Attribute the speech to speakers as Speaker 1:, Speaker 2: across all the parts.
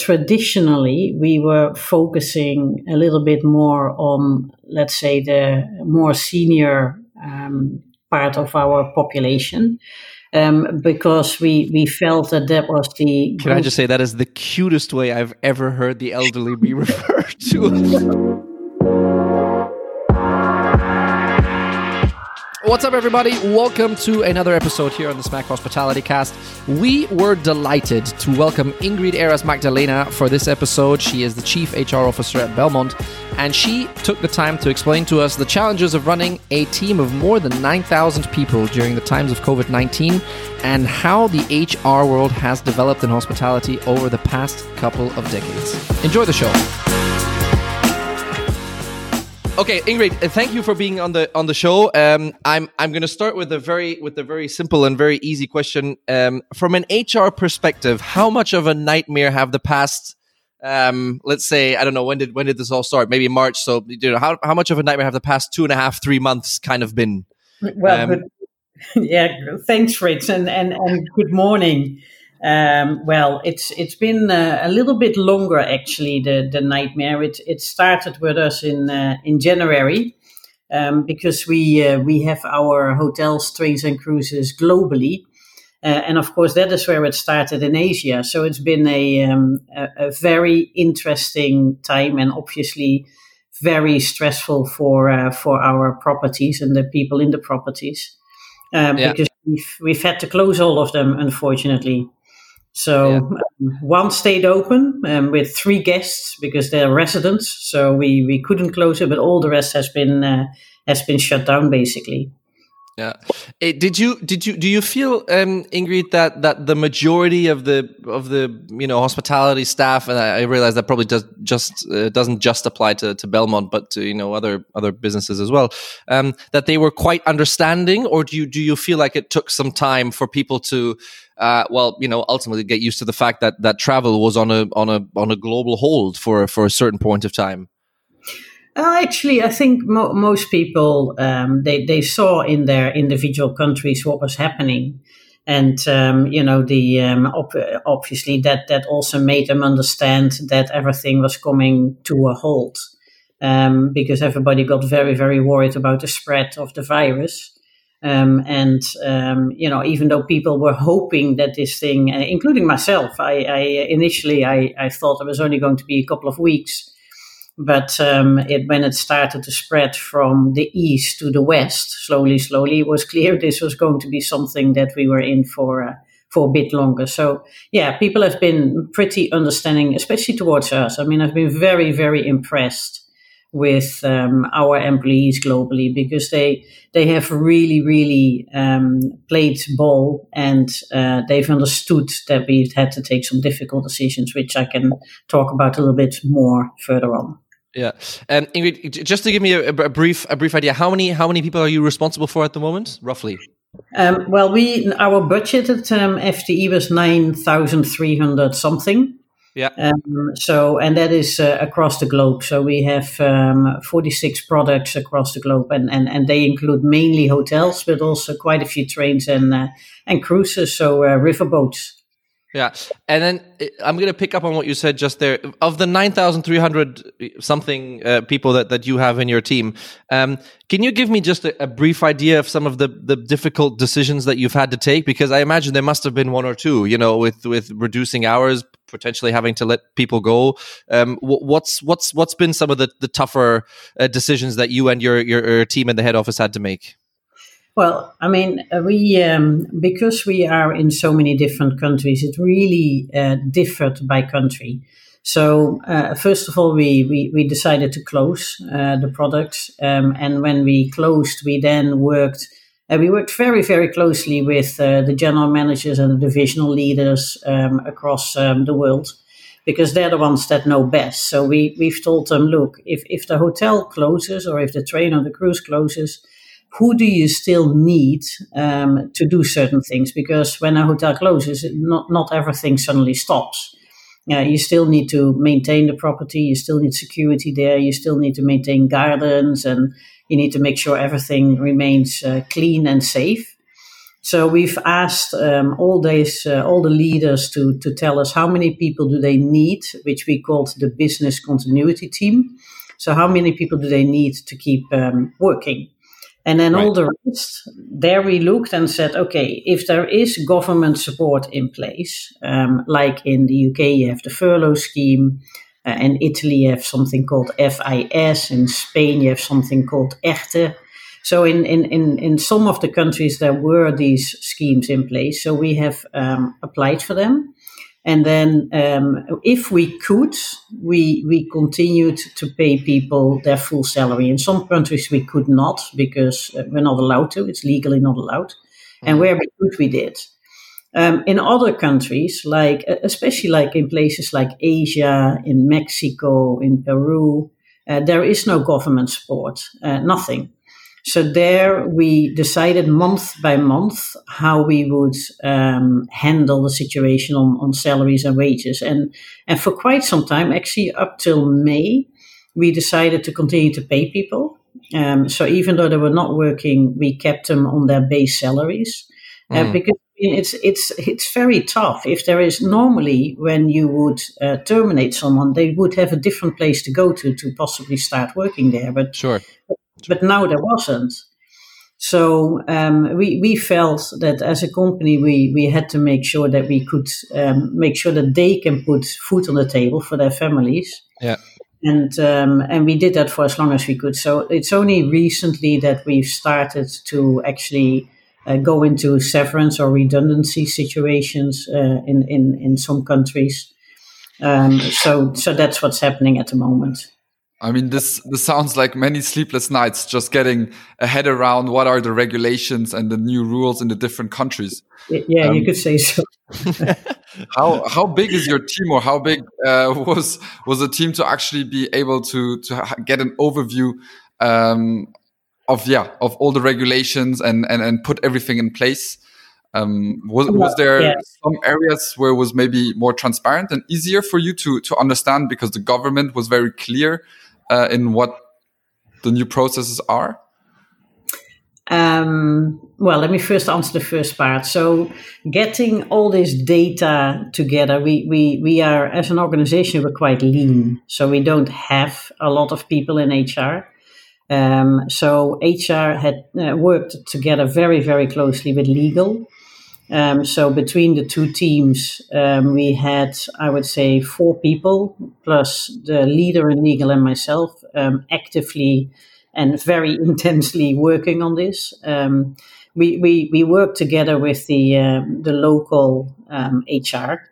Speaker 1: Traditionally, we were focusing a little bit more on, let's say, the more senior um, part of our population. Um, because we, we felt that that was the.
Speaker 2: Can I just say that is the cutest way I've ever heard the elderly be referred to? What's up, everybody? Welcome to another episode here on the Smack Hospitality Cast. We were delighted to welcome Ingrid Eras Magdalena for this episode. She is the Chief HR Officer at Belmond, and she took the time to explain to us the challenges of running a team of more than 9,000 people during the times of COVID 19 and how the HR world has developed in hospitality over the past couple of decades. Enjoy the show. Okay, Ingrid, uh, thank you for being on the on the show. Um, I'm I'm going to start with a very with a very simple and very easy question. Um, from an HR perspective, how much of a nightmare have the past? Um, let's say I don't know when did when did this all start? Maybe March. So you know how how much of a nightmare have the past two and a half three months kind of been?
Speaker 1: Well, um, yeah. Thanks, Rich, and and and good morning. Um, well, it's it's been uh, a little bit longer actually. The the nightmare. It it started with us in uh, in January um, because we uh, we have our hotels, trains, and cruises globally, uh, and of course that is where it started in Asia. So it's been a um, a, a, very interesting time, and obviously very stressful for uh, for our properties and the people in the properties. Uh, yeah. Because we've, we've had to close all of them, unfortunately. So yeah. um, one stayed open um, with three guests because they're residents. So we, we couldn't close it, but all the rest has been uh, has been shut down basically.
Speaker 2: Yeah. Eh, did you did you do you feel um, Ingrid that that the majority of the of the you know hospitality staff and I, I realize that probably does just uh, doesn't just apply to, to Belmond but to you know other other businesses as well um, that they were quite understanding or do you do you feel like it took some time for people to uh, well you know ultimately get used to the fact that that travel was on a on a on a global hold for for a certain point of time?
Speaker 1: Uh, actually, I think mo- most people um, they they saw in their individual countries what was happening, and um, you know the um, op- obviously that that also made them understand that everything was coming to a halt um, because everybody got very very worried about the spread of the virus. Um, and um, you know, even though people were hoping that this thing, uh, including myself, I, I initially I, I, thought it was only going to be a couple of weeks, but um, it, when it started to spread from the east to the west, slowly, slowly, it was clear this was going to be something that we were in for uh, for a bit longer. So, yeah, people have been pretty understanding, especially towards us. I mean, I've been very, very impressed with um, our employees globally because they they have really really um, played ball and uh, they've understood that we've had to take some difficult decisions, which I can talk about a little bit more further on.
Speaker 2: Yeah, and Ingrid, just to give me a, a, brief a brief idea, how many how many people are you responsible for at the moment, roughly?
Speaker 1: Um, well, we our budgeted um, FTE was nine thousand three hundred something.
Speaker 2: Yeah. Um,
Speaker 1: so, and that is uh, across the globe. So we have um, 46 products across the globe, and, and, and they include mainly hotels, but also quite a few trains and uh, and cruises, so uh, riverboats.
Speaker 2: Yeah, and then uh, I'm going to pick up on what you said just there. Of the 9,300 something uh, people that, that you have in your team, um, can you give me just a, a, brief idea of some of the, the difficult decisions that you've had to take? Because I imagine there must have been one or two. You know, with with reducing hours, potentially having to let people go. Um, what's what's what's been some of the the tougher uh, decisions that you and your, your, your team in the head office had to make?
Speaker 1: Well, I mean, uh, we um, because we are in so many different countries, it really uh, differed by country. So uh, first of all, we we, we decided to close uh, the products, um, and when we closed, we then worked. Uh, we worked very very closely with uh, the general managers and the divisional leaders um, across um, the world because they're the ones that know best. So we we've told them, look, if if the hotel closes or if the train or the cruise closes who do you still need um, to do certain things? Because when a hotel closes, not not everything suddenly stops. Uh, you still need to maintain the property. You still need security there. You still need to maintain gardens, and you need to make sure everything remains uh, clean and safe. So we've asked um, all these uh, all the leaders to to tell us how many people do they need, which we called the business continuity team. So how many people do they need to keep um, working? And then right. all the rest, there we looked and said, okay, if there is government support in place, um, like in the UK, you have the furlough scheme, uh, in Italy, you have something called FIS, in Spain, you have something called ERTE. So in, in, in, in some of the countries, there were these schemes in place. So we have um, applied for them. And then um, if we could, we, we continued to pay people their full salary. In some countries, we could not because uh, we're not allowed to. It's legally not allowed. Mm-hmm. And where we could, we did. Um, in other countries, like especially like in places like Asia, in Mexico, in Peru, uh, there is no government support, uh, nothing. So there we decided month by month how we would um, handle the situation on, on salaries and wages. And, and for quite some time, actually up till May, we decided to continue to pay people. Um, so even though they were not working, we kept them on their base salaries uh, mm. because it's it's it's very tough. If there is normally when you would uh, terminate someone, they would have a different place to go to to possibly start working there. But
Speaker 2: sure,
Speaker 1: but now there wasn't. So um, we we felt that as a company we we had to make sure that we could um, make sure that they can put food on the table for their families.
Speaker 2: Yeah.
Speaker 1: And um, and we did that for as long as we could. So it's only recently that we've started to actually uh, go into severance or redundancy situations uh, in, in in some countries. Um, so so that's what's happening at the moment.
Speaker 3: I mean, this this sounds like many sleepless nights just getting a head around what are the regulations and the new rules in the different countries.
Speaker 1: Yeah, um, you could say so.
Speaker 3: how how big is your team, or how big uh, was was the team to actually be able to to get an overview um, of yeah of all the regulations and and and put everything in place? Um, was, was there yeah. some areas where it was maybe more transparent and easier for you to to understand because the government was very clear uh, in what the new processes are?
Speaker 1: Um, well, let me first answer the first part. So, getting all this data together, we, we, we are, as an organization, we're quite lean. So, we don't have a lot of people in HR. Um, so, HR had uh, worked together very, very closely with legal. Um, so between the two teams, um, we had, I would say, four people plus the leader in legal and myself um, actively and very intensely working on this. Um, we, we, we worked together with the, um, the local HR.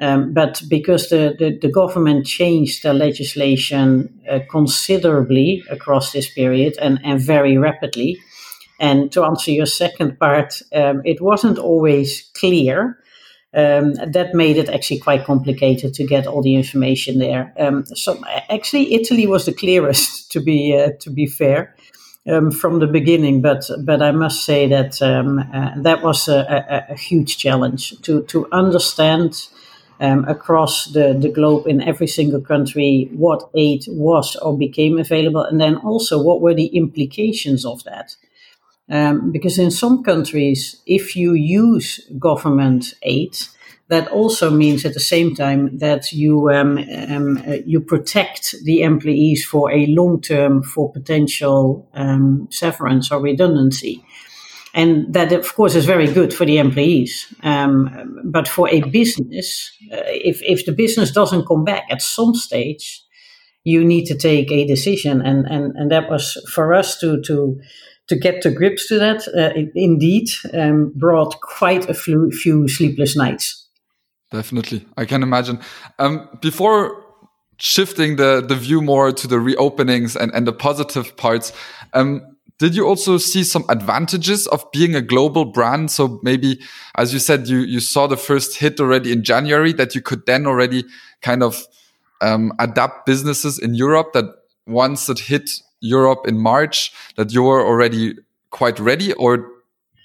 Speaker 1: Um, but because the, the, the, government changed the legislation uh, considerably across this period and, and very rapidly, and to answer your second part, um, it wasn't always clear. Um, that made it actually quite complicated to get all the information there. Um, so actually, Italy was the clearest, to be uh, to be fair, um, from the beginning. But but I must say that um, uh, that was a, a, a, huge challenge to to understand. Um, across the, the globe in every single country what aid was or became available, and then also what were the implications of that. Um, because in some countries, if you use government aid, that also means at the same time that you um, um, uh, you protect the employees for a long term for potential um, severance or redundancy. And that, of course, is very good for the employees. Um, but for a business, uh, if, if the business doesn't come back at some stage, you need to take a decision. And, and, and that was for us to, to to get to grips to that, uh, it indeed um, brought quite a few, few, sleepless nights.
Speaker 3: Definitely, I can imagine. Um, before shifting the the view more to the reopenings and and the positive parts, um, did you also see some advantages of being a global brand? So maybe, as you said, you you saw the first hit already in January that you could then already kind of um, adapt businesses in Europe that once it hit Europe in March that you were already quite ready, or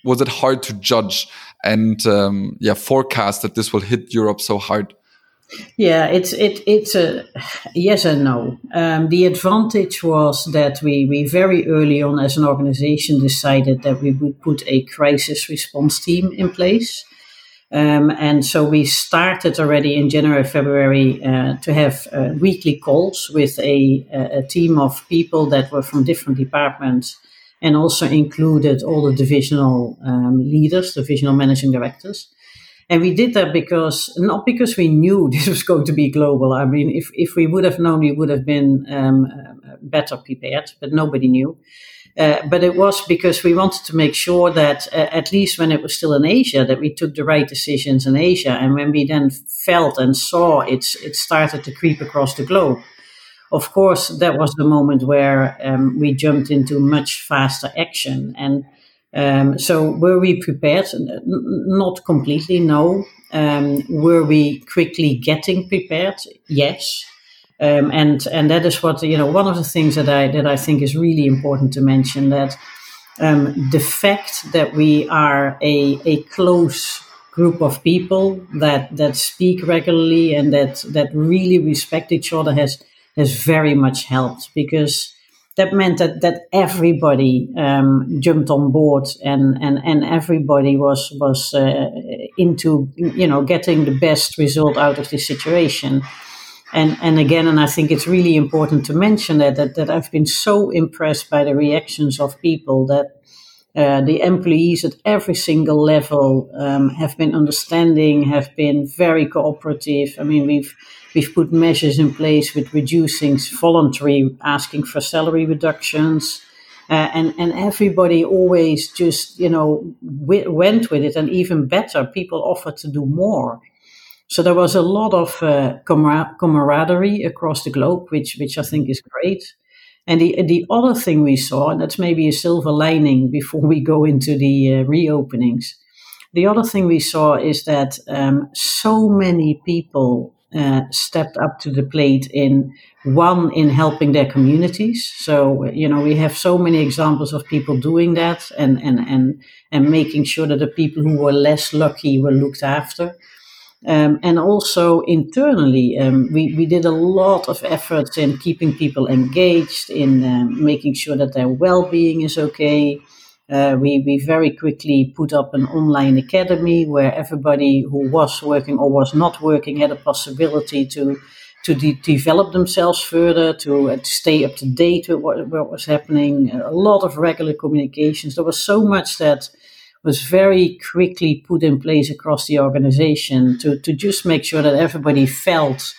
Speaker 3: was it hard to judge and um, yeah forecast that this will hit Europe so hard?
Speaker 1: Yeah, it's it it's a yes and no. Um, the advantage was that we we very early on as an organization decided that we would put a crisis response team in place. Um, and so we started already in January, February uh, to have uh, weekly calls with a, a, team of people that were from different departments and also included all the divisional um, leaders, divisional managing directors. And we did that because, not because we knew this was going to be global. I mean, if, if we would have known, we would have been um, uh, better prepared, but nobody knew. Uh, but it was because we wanted to make sure that, uh, at least when it was still in Asia, that we took the right decisions in Asia. And when we then felt and saw it, it started to creep across the globe. Of course, that was the moment where um, we jumped into much faster action. And um, so, were we prepared? Not completely, no. Um, were we quickly getting prepared? Yes. Um, and and that is what you know. One of the things that I that I think is really important to mention that um, the fact that we are a a close group of people that that speak regularly and that that really respect each other has has very much helped because that meant that that everybody um, jumped on board and, and, and everybody was was uh, into you know getting the best result out of this situation and and again, and I think it's really important to mention that that, that I've been so impressed by the reactions of people that uh, the employees at every single level um, have been understanding, have been very cooperative. I mean, we've we've put measures in place with reducing voluntary asking for salary reductions. Uh, and and everybody always just you know w- went with it, and even better, people offered to do more. So there was a lot of uh, camaraderie across the globe, which which I think is great. And the the other thing we saw, and that's maybe a silver lining before we go into the uh, reopenings. The other thing we saw is that um, so many people uh, stepped up to the plate in one in helping their communities. So you know we have so many examples of people doing that and and and and making sure that the people who were less lucky were looked after. Um, and also internally, um, we, we did a lot of efforts in keeping people engaged, in um, making sure that their well being is okay. Uh, we, we very quickly put up an online academy where everybody who was working or was not working had a possibility to to de- develop themselves further, to, uh, stay up to date with what, what was happening. A lot of regular communications. There was so much that was very quickly put in place across the organization to, to just make sure that everybody felt,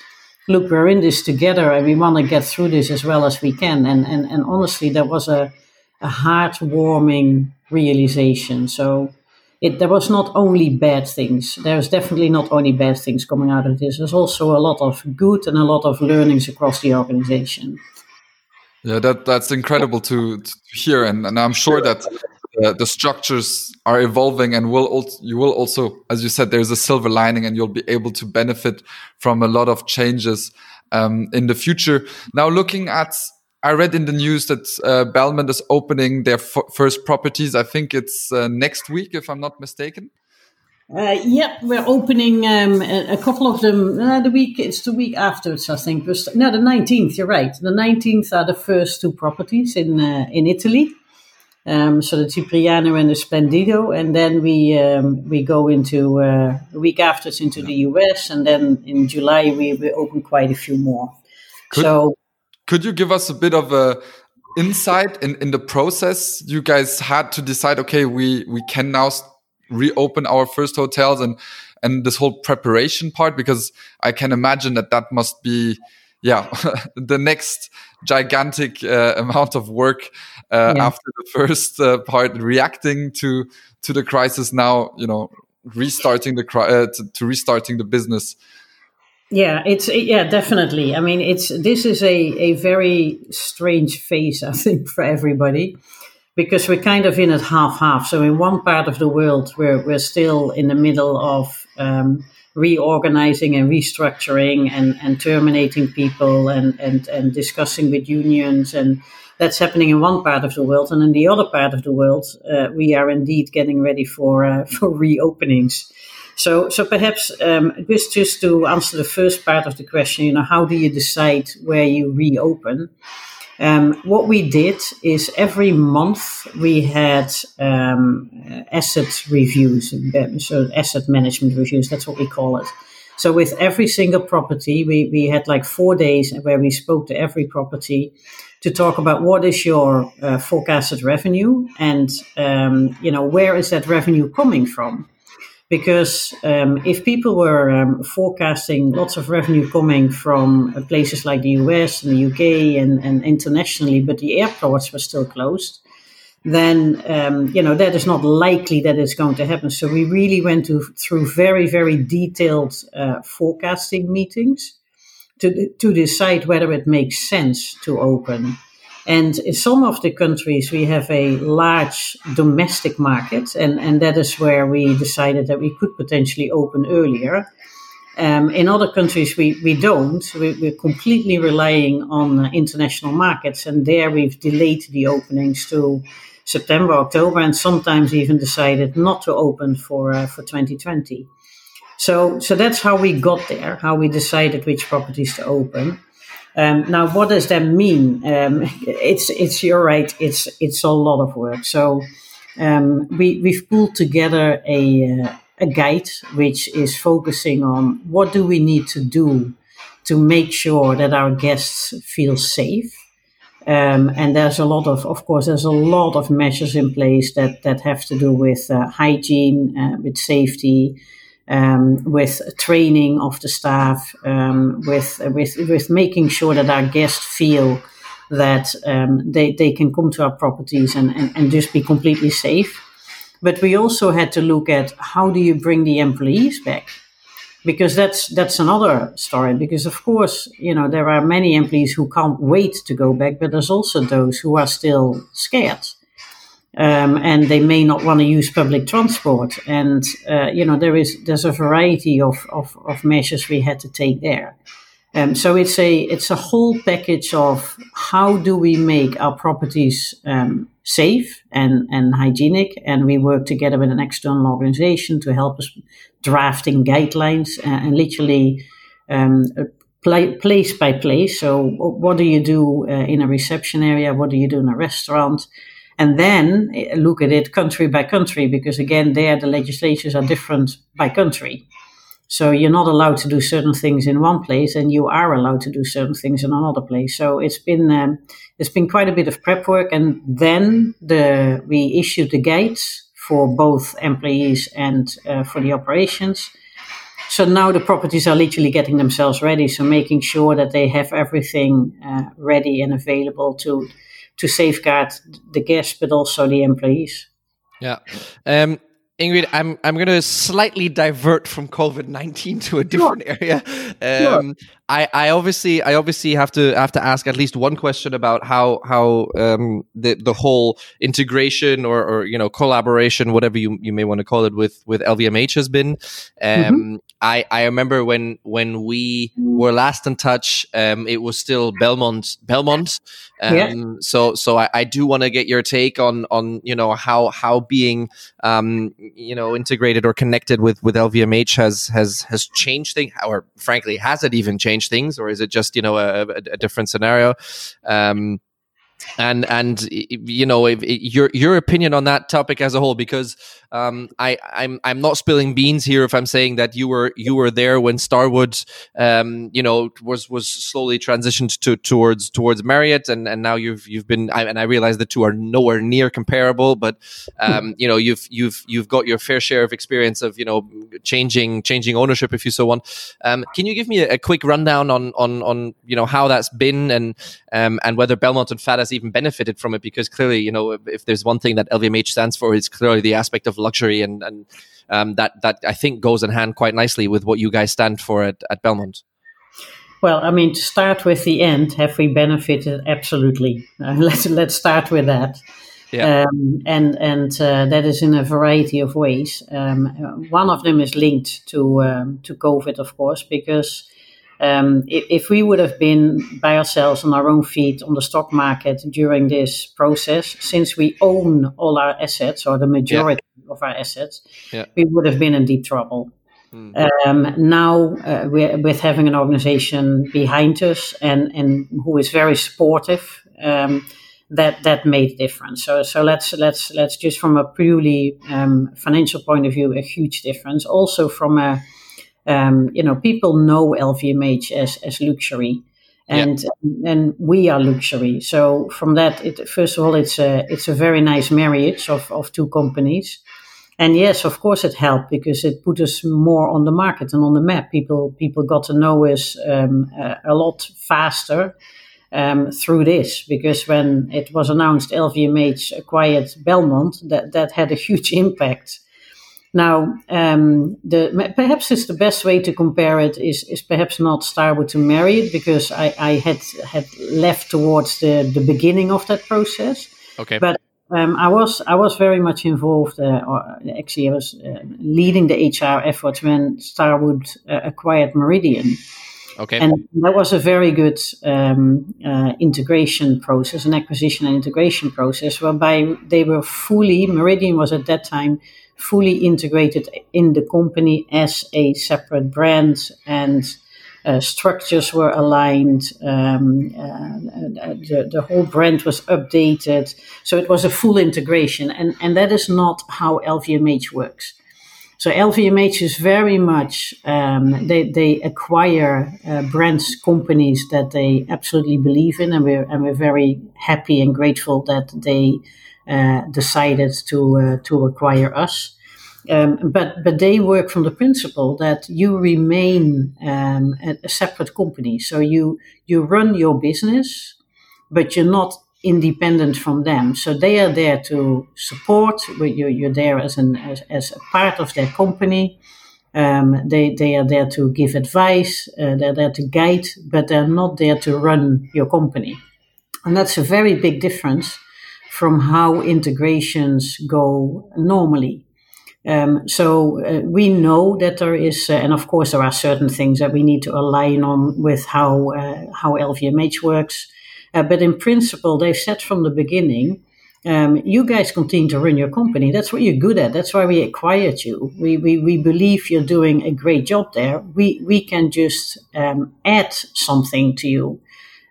Speaker 1: look, we're in this together and we want to get through this as well as we can. And, and, and honestly, that was a, a heartwarming realization. So it, there was not only bad things. There's definitely not only bad things coming out of this. There's also a lot of good and a lot of learnings across the organization.
Speaker 3: Yeah, that that's incredible to, to hear, and, and I'm sure that uh, the structures are evolving and will also, you will also, as you said, there's a silver lining and you'll be able to benefit from a lot of changes um, in the future. Now, looking at, I read in the news that uh, Belmond is opening their first properties. I think it's uh, next week, if I'm not mistaken.
Speaker 1: Uh, yep, we're opening um, a, a, couple of them. Uh, the week it's the week afterwards, I think. No, the nineteenth. You're right. The nineteenth are the first two properties in uh, in Italy. Um, so the Cipriani and the Splendido, and then we um, we go into uh, a week after it's into the US, and then in July we, we open quite a few more.
Speaker 3: Could,
Speaker 1: so,
Speaker 3: could you give us a bit of a insight in, in the process you guys had to decide? Okay, we we can now reopen our first hotels and and this whole preparation part because I can imagine that that must be yeah the next gigantic uh, amount of work uh, yeah. after the first uh, part reacting to to the crisis now you know restarting the uh, to, to, restarting the business.
Speaker 1: Yeah it's yeah definitely. I mean it's this is a a very strange phase i think for everybody because we're kind of in it half half so in one part of the world we're we're still in the middle of um, reorganizing and restructuring and, and terminating people and, and, and discussing with unions and that's happening in one part of the world, and in the other part of the world, uh, we are indeed getting ready for uh, for reopenings. So, so perhaps um, just just to answer the first part of the question, you know, how do you decide where you reopen? Um, what we did is every month we had um, asset reviews, so asset management reviews. That's what we call it. So with every single property, we, we had like four days where we spoke to every property to talk about what is your uh, forecasted revenue and um, you know where is that revenue coming from because um, if people were um, forecasting lots of revenue coming from uh, places like the US and the UK and, and internationally, but the airports were still closed, then um, you know that is not likely that it's going to happen. So we really went to, through very very detailed uh, forecasting meetings to to decide whether it makes sense to open. And in some of the countries, we have a large domestic market, and, and that is where we decided that we could potentially open earlier. Um, in other countries, we, we don't. We, are completely relying on international markets, and there we've delayed the openings to September, October, and sometimes even decided not to open for uh, for 2020. So, so that's how we got there, how we decided which properties to open. Um, now, what does that mean? Um, it's it's you're right. It's it's a lot of work. So um, we we've pulled together a uh, a guide which is focusing on what do we need to do to make sure that our guests feel safe. Um, and there's a lot of, of course, there's a lot of measures in place that that have to do with uh, hygiene, uh, with safety, um, with training of the staff, um, with with with making sure that our guests feel that um, they they can come to our properties and, and and just be completely safe. But we also had to look at how do you bring the employees back, because that's that's another story. Because of course, you know there are many employees who can't wait to go back, but there's also those who are still scared um, and they may not want to use public transport. And uh, you know there is there's a variety of, of, of measures we had to take there. Um, so it's a it's a whole package of how do we make our properties um, safe and, and hygienic, and we work together with an external organization to help us drafting guidelines uh, and literally um, place by place. So what do you do uh, in a reception area? What do you do in a restaurant? And then eh, look at it country by country because again there the legislations are different by country. So you're not allowed to do certain things in one place and you are allowed to do certain things in another place. So it's been um, it's been quite a bit of prep work and then the we issued the guides for both employees and uh, for the operations. So now the properties are literally getting themselves ready so making sure that they have everything uh, ready and available to to safeguard the guests, but also the employees.
Speaker 2: Yeah. Um, Ingrid, I'm I'm going to slightly divert from COVID nineteen to a different sure. area. Um, sure. I, I obviously I obviously have to have to ask at least one question about how how um, the the whole integration or, or you know collaboration whatever you, you may want to call it with with LVMH has been. Um, mm-hmm. I I remember when when we were last in touch, um, it was still Belmond Belmond. Um, yeah. So so I, I do want to get your take on on you know how how being um, you know integrated or connected with with LVMH has has has changed things or frankly has it even changed things, or is it just you know a, a different scenario? Um, and and you know if, your your opinion on that topic as a whole because um, I I'm I'm not spilling beans here if I'm saying that you were you were there when Starwood um, you know was was slowly transitioned to towards towards Marriott. And and now you've you've been I, and I realize the two are nowhere near comparable but um, you know you've you've you've got your fair share of experience of you know changing changing ownership if you so want. Um, can you give me a, a, quick rundown on on on you know how that's been and um, and whether Belmond and FAT has even benefited from it because clearly you know if there's one thing that LVMH stands for it's clearly the aspect of luxury, and and um, that that I think goes in hand quite nicely with what you guys stand for at, at Belmond.
Speaker 1: Well, I mean, to start with the end, have we benefited? Absolutely. Uh, let's let's start with that. Yeah. Um, and and uh, that is in a variety of ways. Um, one of them is linked to um, to COVID, of course, because um, if, if, we would have been by ourselves on our own feet on the stock market during this process, since we own all our assets or the majority yeah. of our assets, yeah. we would have been in deep trouble. Mm. Um, now, uh, with having an organization behind us and, and who is very supportive, um, that that made a difference. So so let's let's let's just from a purely um, financial point of view, a huge difference. Also from a um, you know people know LVMH as as luxury. And yeah. and we are luxury. So from that, it, first of all, it's a it's a very nice marriage of, of two companies. And yes, of course, it helped because it put us more on the market and on the map. People people got to know us um, a, a lot faster um, through this because when it was announced LVMH acquired Belmond, that, that had a huge impact. Now, um, the, perhaps it's the best way to compare it is, is perhaps not Starwood to Marriott because I, I had had left towards the, the beginning of that process.
Speaker 2: Okay.
Speaker 1: But um, I was I was very much involved. Uh, or actually, I was uh, leading the HR efforts when Starwood uh, acquired Méridien.
Speaker 2: Okay.
Speaker 1: And that was a very good um, uh, integration process, an acquisition and integration process, whereby they were fully, Méridien was at that time fully integrated in the company as a separate brand and uh, structures were aligned, um, uh, the, the whole brand was updated. So it was a full integration. And, and that is not how LVMH works. So LVMH is very much um, they they acquire uh, brands companies that they absolutely believe in, and we're and we're very happy and grateful that they decided to uh, to acquire us. Um, but but they work from the principle that you remain um, a, a separate company, so you you run your business, but you're not independent from them. So they are there to support. You're, you're there as, an, as, as a part of their company. Um, they, they are there to give advice, uh, they're there to guide, but they're not there to run your company. And that's a very big difference from how integrations go normally. Um, so uh, we know that there is, uh, and of course there are certain things that we need to align on with how uh, how LVMH works. Uh, but in principle, they've said from the beginning, um, you guys continue to run your company. That's what you're good at. That's why we acquired you. We, we, we believe you're doing a great job there. We, we can just um, add something to you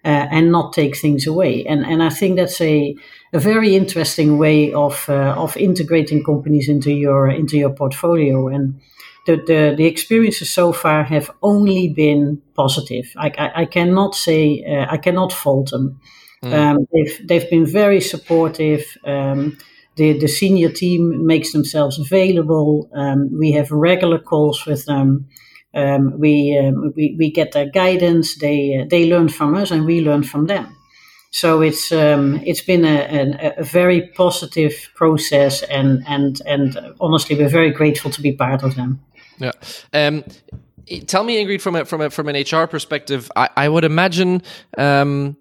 Speaker 1: uh, and not take things away. And, and I think that's a, a very interesting way of, uh, of integrating companies into your, into your portfolio. And the, the, the experiences so far have only been positive. I, I, I cannot say, uh, I cannot fault them. Mm. Um, they've, they've been very supportive. Um, the, the senior team makes themselves available. Um, we have regular calls with them. Um, we, um, we, we get their guidance. They, uh, they learn from us and we learn from them. So it's um, it's been a, a, a, very positive process, and and and honestly, we're very grateful to be part of them.
Speaker 2: Yeah. Um, tell me, Ingrid, from a, from a, from an HR perspective, I, I would imagine. Um,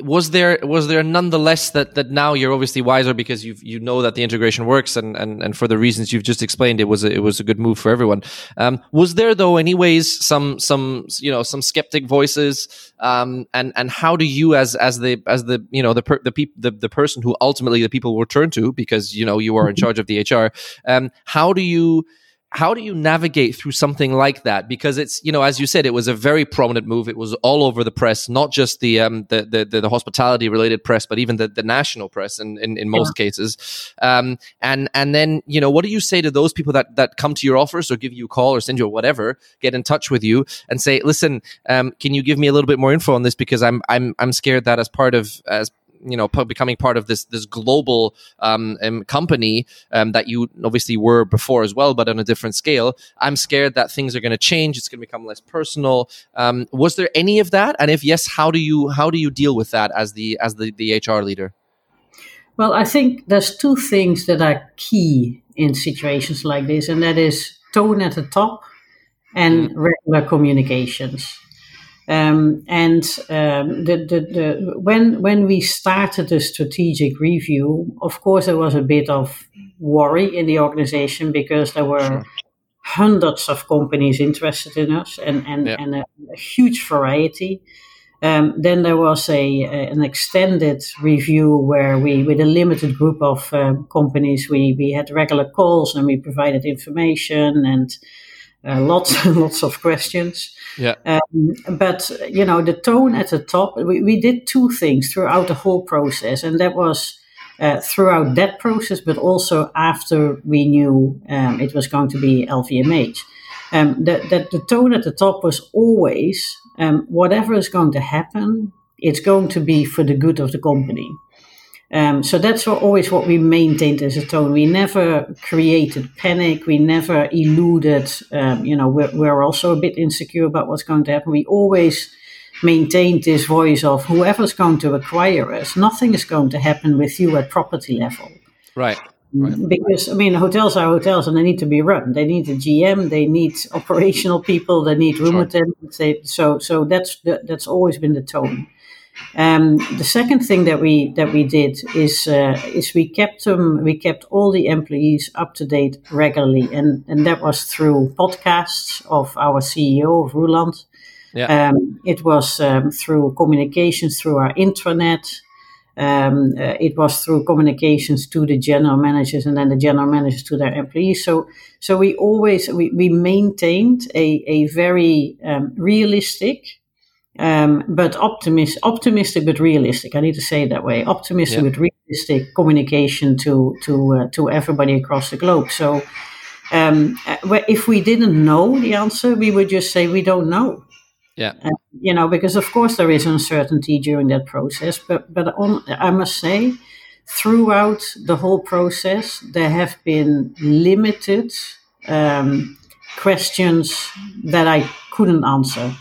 Speaker 2: was there was there nonetheless that that now you're obviously wiser because you you know that the integration works and and and for the reasons you've just explained it was a, it was a good move for everyone. Um, was there though anyways some some you know some skeptic voices um, and and how do you as as the as the you know the per, the people the, the person who ultimately the people will turn to because you know you are in charge of the HR um, how do you how do you navigate through something like that? Because it's, you know, as you said, it was a very prominent move. It was all over the press, not just the um, the, the, the, the hospitality related press, but even the, the national press in, in, in most yeah. cases. Um, and and then, you know, what do you say to those people that that come to your office or give you a call or send you whatever, get in touch with you and say, listen, um, can you give me a little bit more info on this because I'm I'm I'm scared that as part of as you know becoming part of this this global um, um, company um, that you obviously were before as well, but on a different scale. I'm scared that things are going to change. It's going to become less personal. Um, was there any of that? And if yes, how do you how do you deal with that as the as the, the HR leader?
Speaker 1: Well, I think there's two things that are key in situations like this, and that is tone at the top and mm. regular communications. Um, and um, the, the, the, when when we started the strategic review, of course, there was a bit of worry in the organization because there were sure. hundreds of companies interested in us and and, yeah. and a, a, huge variety. Um, then there was a, a, an extended review where we, with a limited group of um, companies, we we had regular calls and we provided information and uh, lots and lots of questions.
Speaker 2: Yeah.
Speaker 1: Um, but you know, the tone at the top. We, we did two things throughout the whole process, and that was. Uh, throughout that process, but also after we knew um, it was going to be LVMH, um, that, that the tone at the top was always um, whatever is going to happen, it's going to be for the good of the company. Um, so that's what, always what we maintained as a tone. We never created panic. We never eluded. Um, you know, we're, we're also a bit insecure about what's going to happen. We always maintained this voice of whoever's going to acquire us. Nothing is going to happen with you at property level.
Speaker 2: Right. Right.
Speaker 1: Because I mean, hotels are hotels, and they need to be run. They need a GM, they need operational people, they need room
Speaker 2: Sure.
Speaker 1: attendants. They, so, so that's that, that's always been the tone. Um, the second thing that we that we did is uh, is we kept them we kept all the employees up to date regularly, and and that was through podcasts of our CEO of Roeland.
Speaker 2: Yeah.
Speaker 1: Um, it was um, through communications through our intranet. Um, uh, it was through communications to the general managers and then the general managers to their employees. So, so we always we, we maintained a, a very um, realistic, um, but optimist, optimistic but realistic. I need to say it that way: optimistic
Speaker 2: Yeah.
Speaker 1: but realistic communication to to uh, to everybody across the globe. So, um, uh, if we didn't know the answer, we would just say we don't know
Speaker 2: Yeah.
Speaker 1: you know, because of course there is uncertainty during that process. But but on, I must say, throughout the whole process, there have been limited um, questions that I couldn't answer.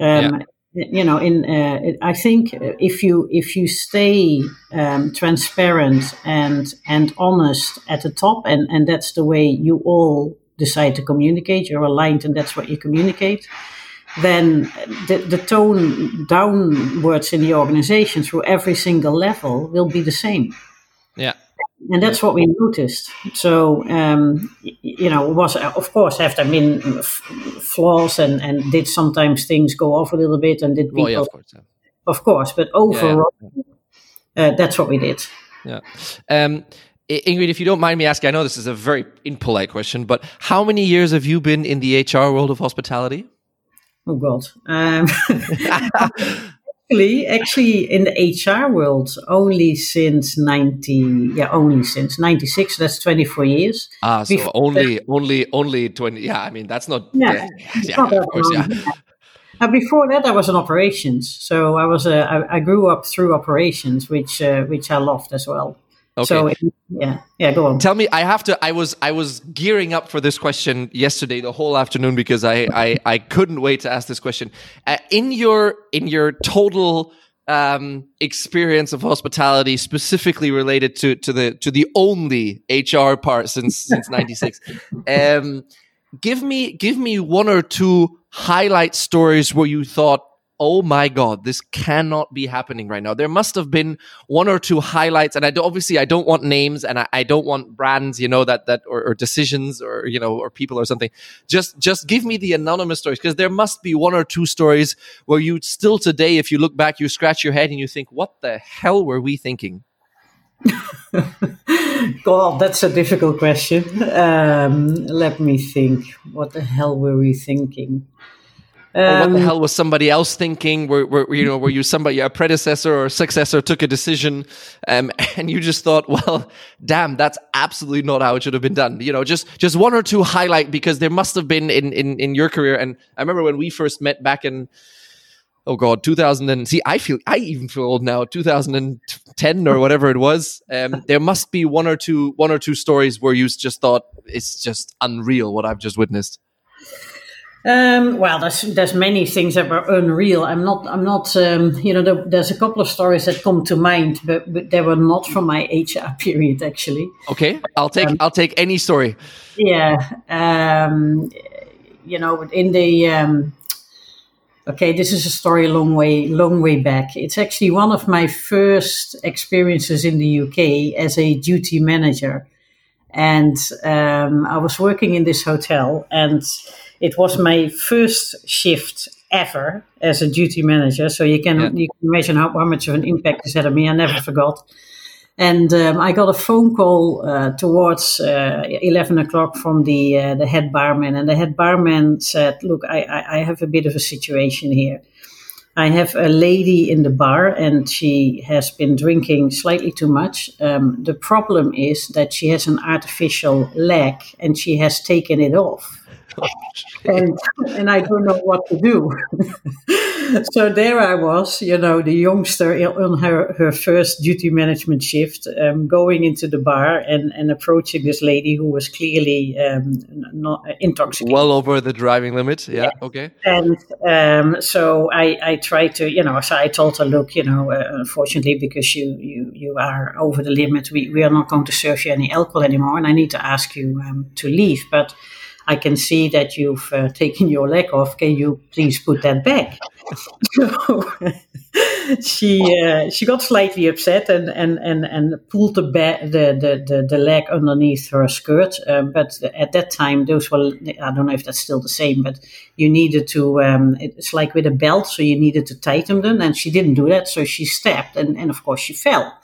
Speaker 1: Um, You know, in uh, I think if you if you stay um, transparent and and honest at the top, and and that's the way you all decide to communicate. You're aligned, and that's what you communicate then the, the tone downwards in the organization through every single level will be the same.
Speaker 2: Yeah.
Speaker 1: And that's what we noticed. So, um, you know, it was of course have there been f- flaws and, and did sometimes things go off a little bit and did people,
Speaker 2: Well, yeah, of course. Yeah.
Speaker 1: of course, but overall, Uh, that's what we did.
Speaker 2: Yeah. Um, Ingrid, if you don't mind me asking, I know this is a very impolite question, but how many years have you been in the HR world of hospitality?
Speaker 1: Oh God. Um, actually, actually, in the HR world, only since ninety, yeah, only since ninety six. That's twenty four years.
Speaker 2: Ah, so
Speaker 1: Before
Speaker 2: only, only, only 20. Yeah, I mean, that's not.
Speaker 1: Yeah,
Speaker 2: Yeah,
Speaker 1: not
Speaker 2: of course. Yeah.
Speaker 1: Uh, before that, I was in operations, so I was a, I, I grew up through operations, which uh, which I loved as well.
Speaker 2: Okay.
Speaker 1: So yeah, yeah, go on.
Speaker 2: Tell me, I have to. I was I was gearing up for this question yesterday, the whole afternoon, because I I, I couldn't wait to ask this question. Uh, in your in your total um, experience of hospitality, specifically related to to the to the only HR part since since '96, um, give me give me one or two highlight stories where you thought oh my god this cannot be happening right now there must have been one or two highlights and i obviously i don't want names and I, I don't want brands you know that that or, or decisions or you know or people or something just just give me the anonymous stories because there must be one or two stories where you still today if you look back you scratch your head and you think what the hell were we thinking
Speaker 1: God, that's a difficult question. Um, let me think. What the hell were we thinking?
Speaker 2: Or what the
Speaker 1: Um,
Speaker 2: hell was somebody else thinking? Were, were you know were you somebody a predecessor or a successor took a decision, um, and you just thought, well, damn, that's absolutely not how it should have been done. You know, just just one or two highlight because there must have been in in in your career. And I remember when we first met back in. Oh God, 2000 and see, I feel, I even feel old now. 2010 or whatever it was. Um, there must be one or two, one or two stories where you just thought it's just unreal what I've just witnessed.
Speaker 1: Um, well, there's there's many things that were unreal. I'm not I'm not um, you know there, there's a couple of stories that come to mind, but, but they were not from my HR period actually.
Speaker 2: Okay, I'll take, I'll take any story.
Speaker 1: Yeah, um, you know in the um, okay, this is a story a long way long way back. It's actually one of my first experiences in the UK as a duty manager, and um, I was working in this hotel and it was my first shift ever as a duty manager. So you can
Speaker 2: Yeah.
Speaker 1: you can imagine how, how much of an impact this had on me. I never forgot. And um, I got a phone call uh, towards uh, 11 o'clock from the, uh, the head barman. And the head barman said, Look, I, I, I have a bit of a situation here. I have a lady in the bar and she has been drinking slightly too much. Um, the problem is that she has an artificial leg and she has taken it off. and, and I don't know what to do. so there I was, you know, the youngster on her, her first duty management shift, um, going into the bar and, and approaching this lady who was clearly um, not intoxicated.
Speaker 2: Well over the driving limit. Yeah. yeah. Okay.
Speaker 1: And um, so I, I tried to, you know, so I told her, look, you know, uh, unfortunately, because you, you, you are over the limit, we, we are not going to serve you any alcohol anymore. And I need to ask you um, to leave. But I can see that you've uh, taken your leg off. Can you please put that back? so she uh, she got slightly upset and and and, and pulled the, ba- the, the, the the leg underneath her skirt. Um, but at that time, those were I don't know if that's still the same, but you needed to. Um, it's like with a belt, so you needed to tighten them, and she didn't do that, so she stepped, and and of course she fell.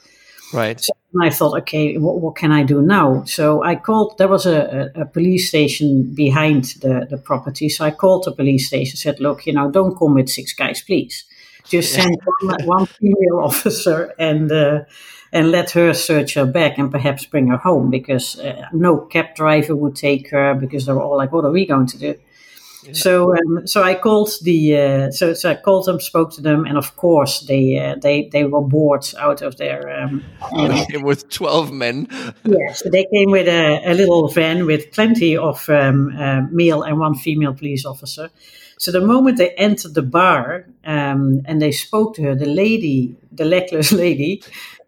Speaker 2: Right.
Speaker 1: So I thought, okay, what, what, can I do now? So I called, there was a, a, police station behind the, the property. So I called the police station, said, look, you know, don't come with six guys, please. Just send one, one, female officer and, uh, and let her search her bag and perhaps bring her home because uh, no cab driver would take her because they were all like, what are we going to do? So, um, so I called the uh, so, so I called them, spoke to them, and of course they uh, they they were bored out of their. Um,
Speaker 2: with twelve men.
Speaker 1: yes, they came with a, a, little van with plenty of um, uh, male and one female police officer. So the moment they entered the bar um, and they spoke to her, the lady, the legless lady,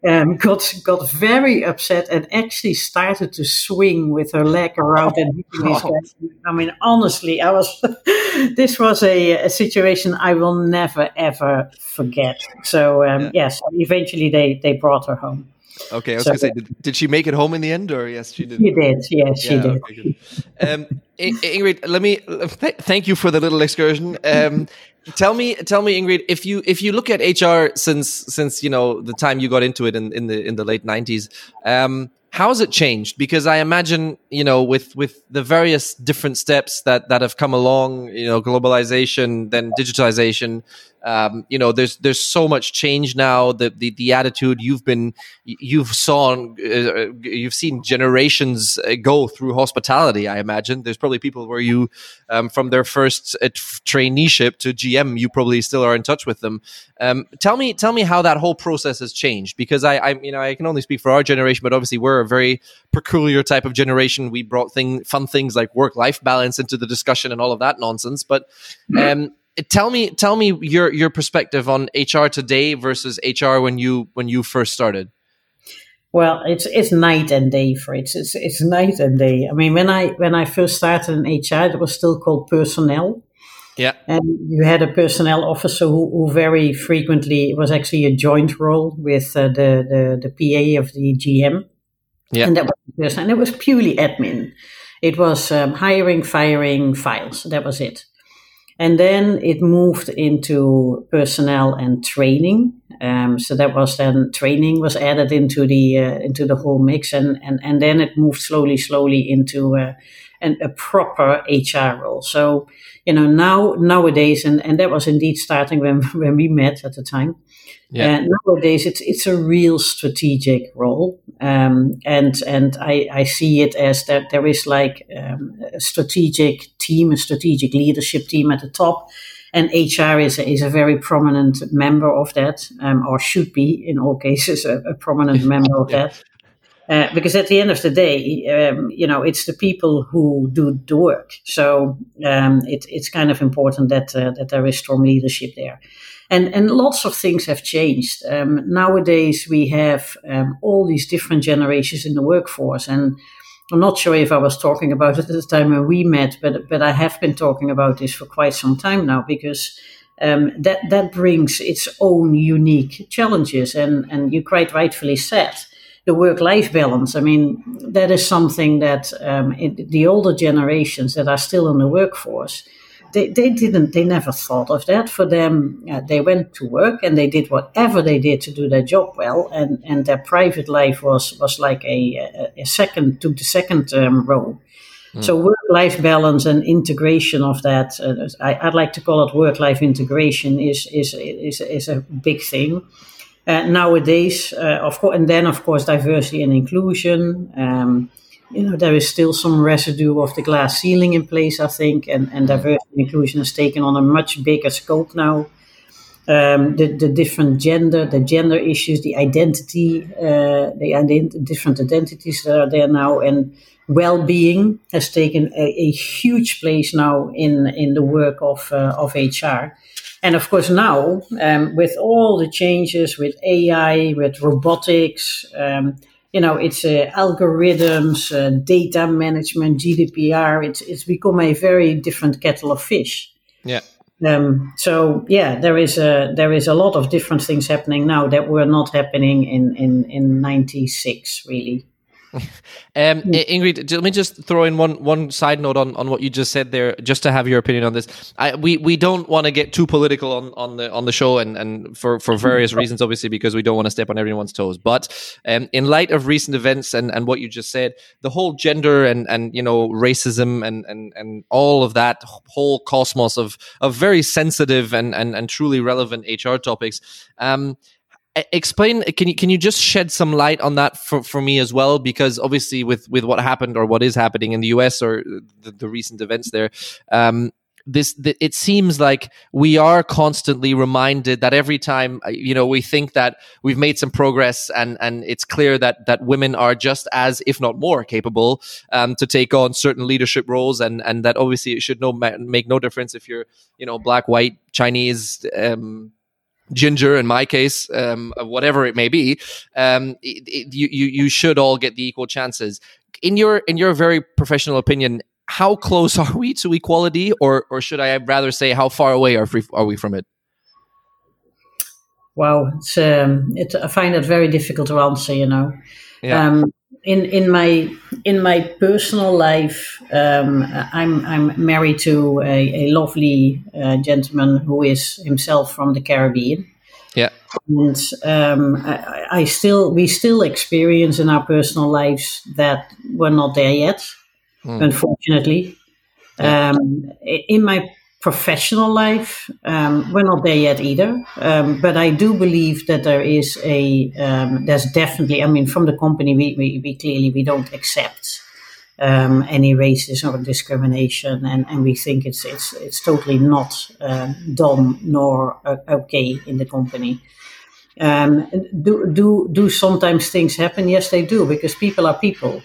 Speaker 1: um, got got very upset and actually started to swing with her leg around and guys. I mean, honestly, I was. this was a, a, situation I will never ever forget. So um, yeah. yes, eventually they they brought her home.
Speaker 2: Okay, I was so, going to say, did, did, she make it home in the end, or yes, she did.
Speaker 1: She did. Yes, she did. Okay,
Speaker 2: um, Ingrid, let me th- thank you for the little excursion. Um, tell me, tell me, Ingrid, if you if you look at HR since since you know the time you got into it in, in the in the late nineties, um, how has it changed? Because I imagine you know with with the various different steps that that have come along, you know, globalization, then digitalization, um, you know, there's there's so much change now. The the, the attitude you've been you've saw uh, you've seen generations uh, go through hospitality. I imagine there's probably people where you um, from their first uh, traineeship to GM, you probably still are in touch with them. Um, tell me tell me how that whole process has changed because I, I you know I can only speak for our generation, but obviously we're a very peculiar type of generation. We brought thing fun things like work life balance into the discussion and all of that nonsense, but. Um, tell me tell me your your perspective on HR today versus HR when you when you first started.
Speaker 1: Well, it's it's night and day for it. It's it's night and day. I mean, when I when I first started in HR, it was still called personnel.
Speaker 2: Yeah,
Speaker 1: and you had a personnel officer who, who very frequently was actually a joint role with uh, the, the the PA of the GM.
Speaker 2: Yeah,
Speaker 1: and that was and it was purely admin. It was um, hiring, firing, files. That was it. And then it moved into personnel and training. Um, so that was then training was added into the uh, into the whole mix, and, and and then it moved slowly, slowly into uh, an, a proper HR role. So you know now nowadays, and, and that was indeed starting when when we met at the time. Yeah. Uh, nowadays, it's it's a real strategic role, um, and and I, I see it as that there is like um, a strategic team, a strategic leadership team at the top, and HR is a, is a very prominent member of that, um, or should be in all cases a, a prominent member of yeah. that. Uh, because at the end of the day, um, you know, it's the people who do the work. So um, it, it's kind of important that uh, that there is strong leadership there and and lots of things have changed. Um, nowadays, we have um, all these different generations in the workforce, and I'm not sure if I was talking about it at the time when we met, but but I have been talking about this for quite some time now because. Um, that that brings its own unique challenges, and and you quite rightfully said the work life balance. I mean, that is something that um, it, the older generations that are still in the workforce they, they didn't, they never thought of that. For them, uh, they went to work and they did whatever they did to do their job well, and, and their private life was, was like a, a, a second, took the second um, role. Mm. So work life balance and integration of that, uh, I, would like to call it work life integration, is, is, is, is a big thing. Uh, nowadays, uh, of course, and then of course diversity and inclusion. Um, you know, there is still some residue of the glass ceiling in place, I think, and, and diversity and inclusion has taken on a much bigger scope now. Um, the, the different gender, the gender issues, the identity, uh, the ident- different identities that are there now, and well-being has taken a, a huge place now in in the work of uh, of HR. And of course, now um, with all the changes with AI, with robotics, um, you know, it's uh, algorithms, uh, data management, GDPR. It's it's become a very different kettle of fish.
Speaker 2: Yeah.
Speaker 1: Um, so yeah, there is a there is a lot of different things happening now that were not happening in in in '96 really.
Speaker 2: Um, Ingrid, let me just throw in one one side note on, on what you just said there, just to have your opinion on this. I, we we don't want to get too political on, on the on the show, and, and for, for various reasons, obviously, because we don't want to step on everyone's toes. But um, in light of recent events and, and what you just said, the whole gender and, and you know racism and, and, and all of that whole cosmos of of very sensitive and, and, and truly relevant HR topics. Um, explain can you can you just shed some light on that for, for me as well? Because obviously with with what happened or what is happening in the US or the, the recent events there um this the, it seems like we are constantly reminded that every time uh, you know we think that we've made some progress and and it's clear that that women are just as if not more capable um, to take on certain leadership roles and and that obviously it should no make no difference if you're you know black white chinese um, ginger in my case um, whatever it may be um, it, it, you, you should all get the equal chances. In your in your very professional opinion how close are we to equality? Or or should i rather say how far away are, free, are we from it?
Speaker 1: Well it's um, it, i find it very difficult to answer you know. Yeah. Um, in in my in my personal life, um, I'm I'm married to a, a lovely uh, gentleman who is himself from the Caribbean.
Speaker 2: Yeah,
Speaker 1: and um, I, I, still we still experience in our personal lives that we're not there yet, mm. unfortunately. Yeah. Um, in my professional life, um, we're not there yet either. Um, but I do believe that there is a um, there's definitely. I mean, from the company, we, we, we clearly we don't accept um, any racism or discrimination, and, and we think it's it's it's totally not uh, done nor uh, okay in the company. Um, do do do sometimes things happen? Yes, they do because people are people.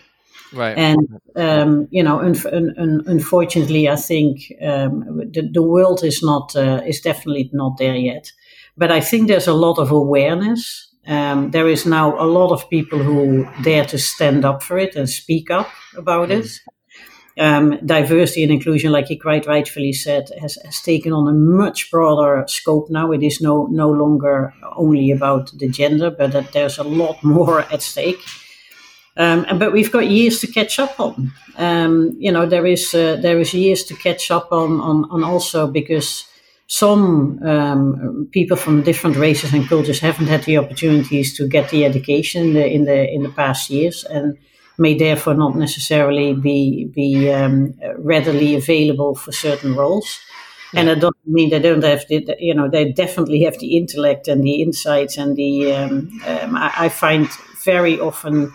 Speaker 2: Right.
Speaker 1: And, um, you know, un- un- unfortunately, I think um, the, the world is not, uh, is definitely not there yet. But I think there's a lot of awareness. Um, there is now a lot of people who dare to stand up for it and speak up about mm. it. Um, diversity and inclusion, like he quite rightfully said, has, has taken on a much broader scope now. It is no no longer only about the gender, but that there's a lot more at stake. Um, but we've got years to catch up on. Um, you know, there is uh, there is years to catch up on, on, on also because some um, people from different races and cultures haven't had the opportunities to get the education in the in the, in the past years and may therefore not necessarily be be um, readily available for certain roles. Yeah. And I don't mean they don't have the, you know, they definitely have the intellect and the insights and the. Um, um, I, I find very often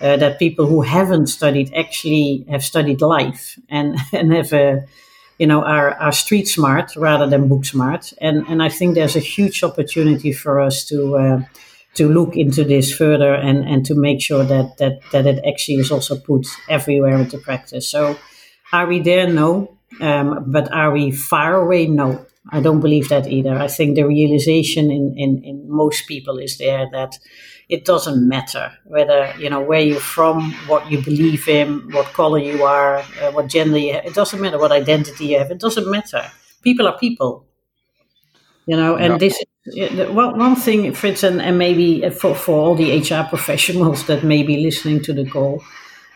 Speaker 1: uh, that people who haven't studied actually have studied life and and have a you know are are street smart rather than book smart. And and I think there's a huge opportunity for us to uh, to look into this further and and to make sure that that that it actually is also put everywhere into practice. So are we there? No. Um, but are we far away? No. I don't believe that either. I think the realization in in, in most people is there that it doesn't matter whether you know where you're from, what you believe in, what color you are, uh, what gender you have. It doesn't matter what identity you have. It doesn't matter. People are people. You know, and yeah. this one, one thing, Fritz, and, and maybe for, for all the HR professionals that may be listening to the call,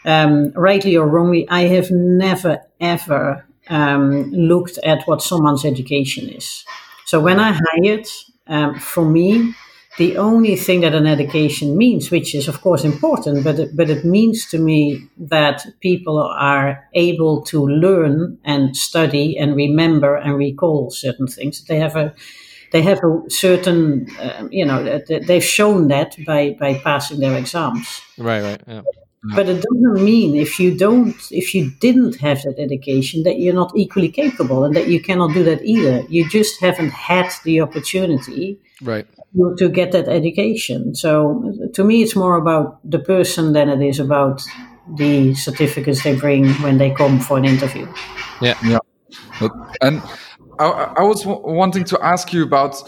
Speaker 1: um, rightly or wrongly, I have never ever um, looked at what someone's education is. So when I hired, um, for me, the only thing that an education means, which is of course important, but it, but it means to me that people are able to learn and study and remember and recall certain things. They have a they have a certain, uh, you know, they've shown that by by passing their exams.
Speaker 2: Right, right, yeah.
Speaker 1: But it doesn't mean if you don't, if you didn't have that education, that you're not equally capable and that you cannot do that either. You just haven't had the opportunity
Speaker 2: right
Speaker 1: to, to get that education. So to me, it's more about the person than it is about the certificates they bring when they come for an interview.
Speaker 2: Yeah,
Speaker 3: yeah. And I, I was wanting to ask you about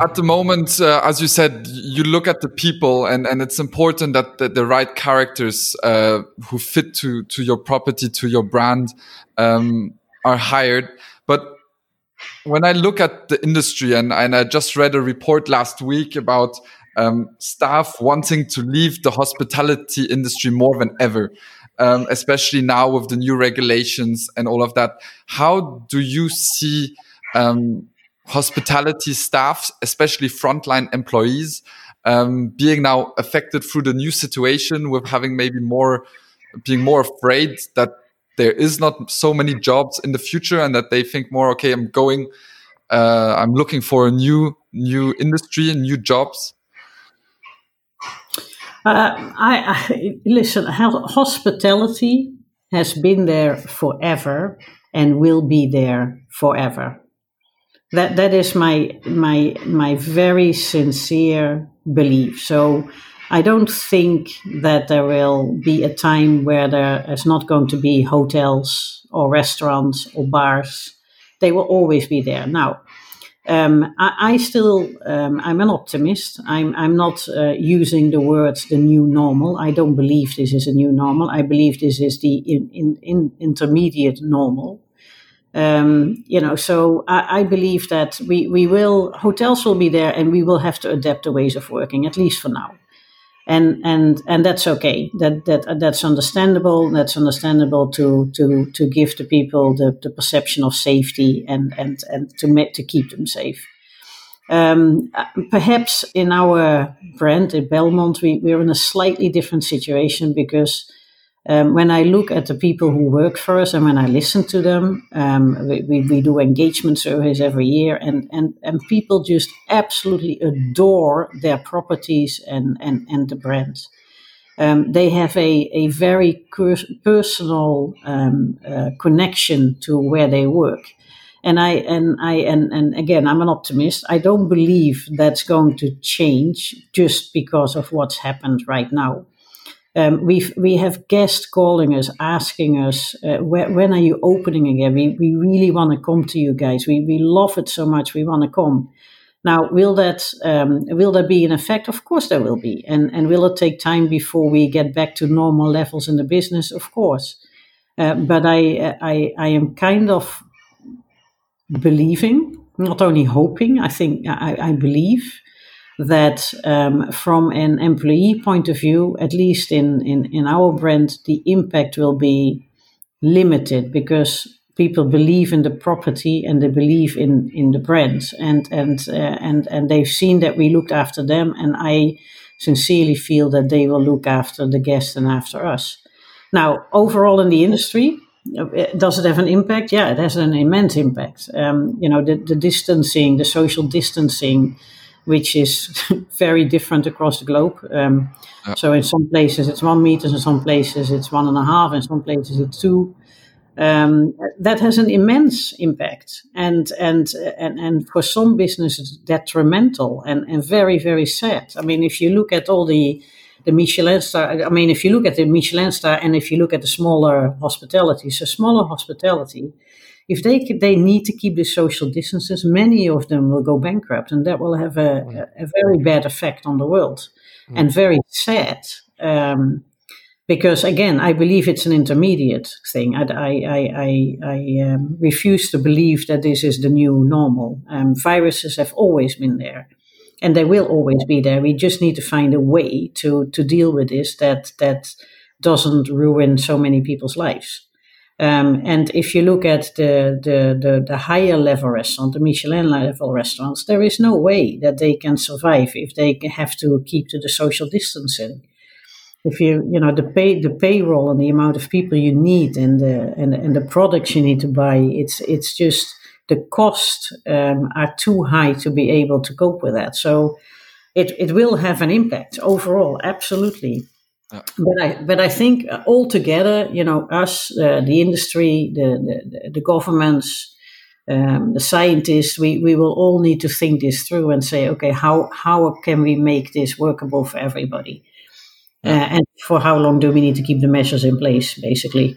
Speaker 3: at the moment, uh, as you said, you look at the people, and, and it's important that the, the right characters uh, who fit to to your property, to your brand, um, are hired. When I look at the industry, and, and I just read a report last week about um, staff wanting to leave the hospitality industry more than ever, um, especially now with the new regulations and all of that. How do you see um, hospitality staff, especially frontline employees, um, being now affected through the new situation with having maybe more, being more afraid that there is not so many jobs in the future and that they think more, okay, I'm going, uh, I'm looking for a new, new industry and new jobs.
Speaker 1: Uh, I, I, listen. Hospitality has been there forever and will be there forever. That that is my my my very sincere belief. So I don't think that there will be a time where there is not going to be hotels or restaurants or bars. They will always be there. Now, um, I, I, still um, I'm an optimist. I'm I'm not uh, using the words the new normal. I don't believe this is a new normal. I believe this is the in, in, in intermediate normal. Um, you know, so I, I, believe that we, we will hotels will be there, and we will have to adapt the ways of working at least for now, and and and that's okay. That that that's understandable. That's understandable to to to give the people the, the perception of safety and and and to to keep them safe. Um, perhaps in our brand at Belmond, we, we're in a slightly different situation because um, when I look at the people who work for us and when I listen to them, um, we, we, do engagement surveys every year, and, and, and people just absolutely adore their properties and, and, and the brands. Um, they have a, a very personal um, uh, connection to where they work. And I and I and, and again I'm an optimist. I don't believe that's going to change just because of what's happened right now. Um, we we have guests calling us, asking us, uh, when are you opening again? We, we really want to come to you guys. We, we love it so much. We want to come. Now, will that um, will there be an effect? Of course, there will be. And and will it take time before we get back to normal levels in the business? Of course. Uh, but I, I I am kind of believing, not only hoping. I think I, I believe that um, from an employee point of view, at least in, in, in our brand, the impact will be limited because people believe in the property and they believe in, in the brand and and uh, and and they've seen that we looked after them and I sincerely feel that they will look after the guests and after us. Now, overall in the industry, uh, does it have an impact? Yeah, it has an immense impact. Um, you know, the, the distancing, the social distancing, which is very different across the globe. Um, yeah. So in some places it's one meter, in some places it's one and a half, in some places it's two. Um, that has an immense impact, and and and and for some businesses detrimental and and very very sad. I mean, if you look at all the the Michelin star, I mean, if you look at the Michelin star, and if you look at the smaller hospitality, so smaller hospitality if they they need to keep the social distances, many of them will go bankrupt, and that will have a, mm. a, a very bad effect on the world, mm. and very sad. Um, because again, I believe it's an intermediate thing. I, I, I, I um, refuse to believe that this is the new normal. Um, viruses have always been there, and they will always be there. We just need to find a way to to deal with this that that doesn't ruin so many people's lives. Um, and if you look at the, the, the, the, higher level restaurant, the Michelin level restaurants, there is no way that they can survive if they have to keep to the social distancing. If you, you know, the pay, the payroll and the amount of people you need and the, and, and the products you need to buy, it's, it's just, the cost um, are too high to be able to cope with that. So it, it will have an impact overall, absolutely. But I but I think altogether, you know, us, uh, the industry, the the, the governments, um, the scientists, we, we will all need to think this through and say, okay, how how can we make this workable for everybody, yeah. uh, and for how long do we need to keep the measures in place, basically.